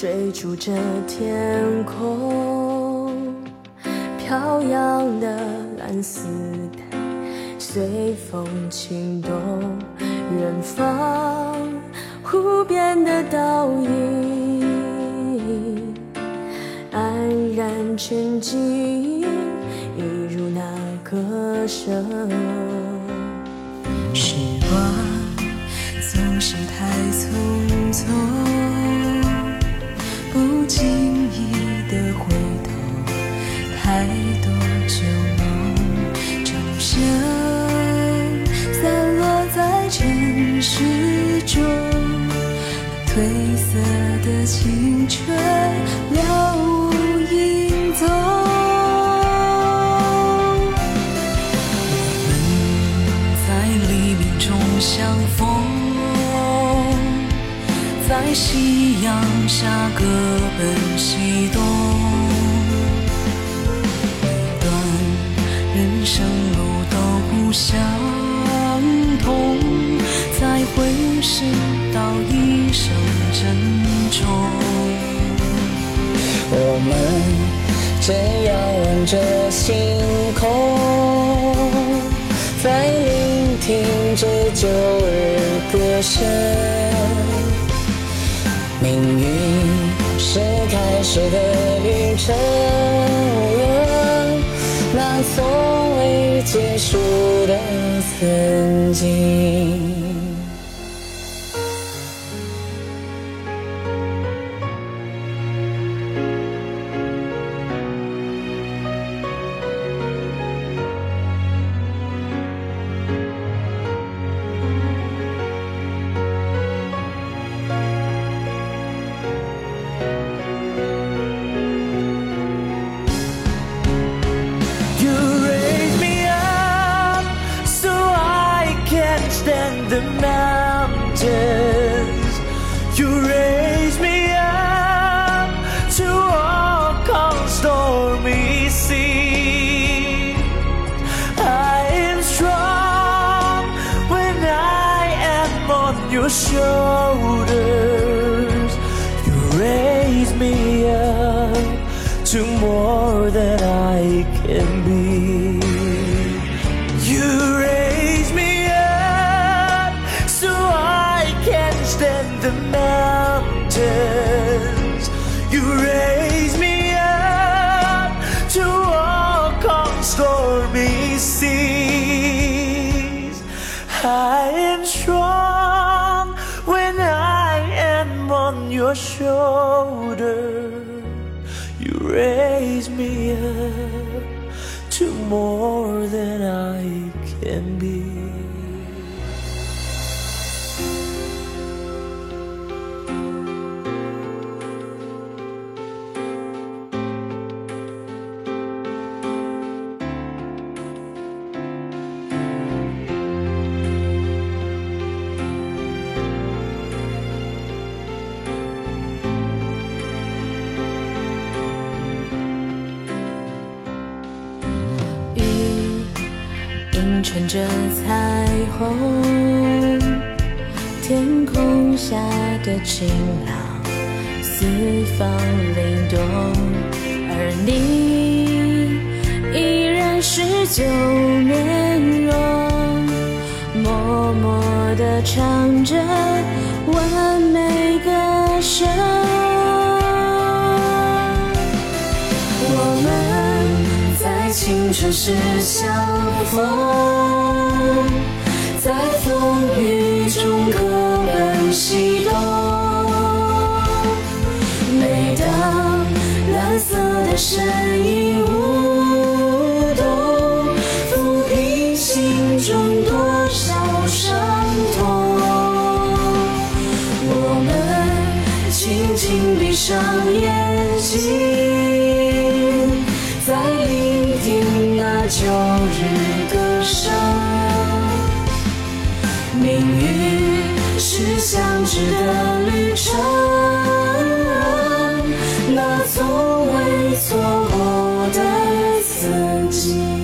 追逐着天空，飘扬的蓝丝带随风轻动，远方湖边的倒影安然沉静，一如那歌声。时光总是太匆匆，旧梦，钟声散落在尘世中，褪色的青春了无影踪。我们在黎明中相逢，在夕阳下各奔西东。我们正仰望着星空，在聆听着旧日歌声。命运是开始的旅程，那从未结束的曾经。The mountains. You raise me up to walk on stormy sea. I am strong when I am on your shoulders. You raise me up to more than I can the mountains. You raise me up to walk on stormy seas. I am strong when I am on your shoulder. You raise me up to more than I can be. 穿着彩虹，天空下的晴朗，四方灵动，而你依然是旧面容，默默地唱着完美歌声。青春是相逢，在风雨中各奔西东。每当蓝色的身影的旅程，那从未错过的曾经。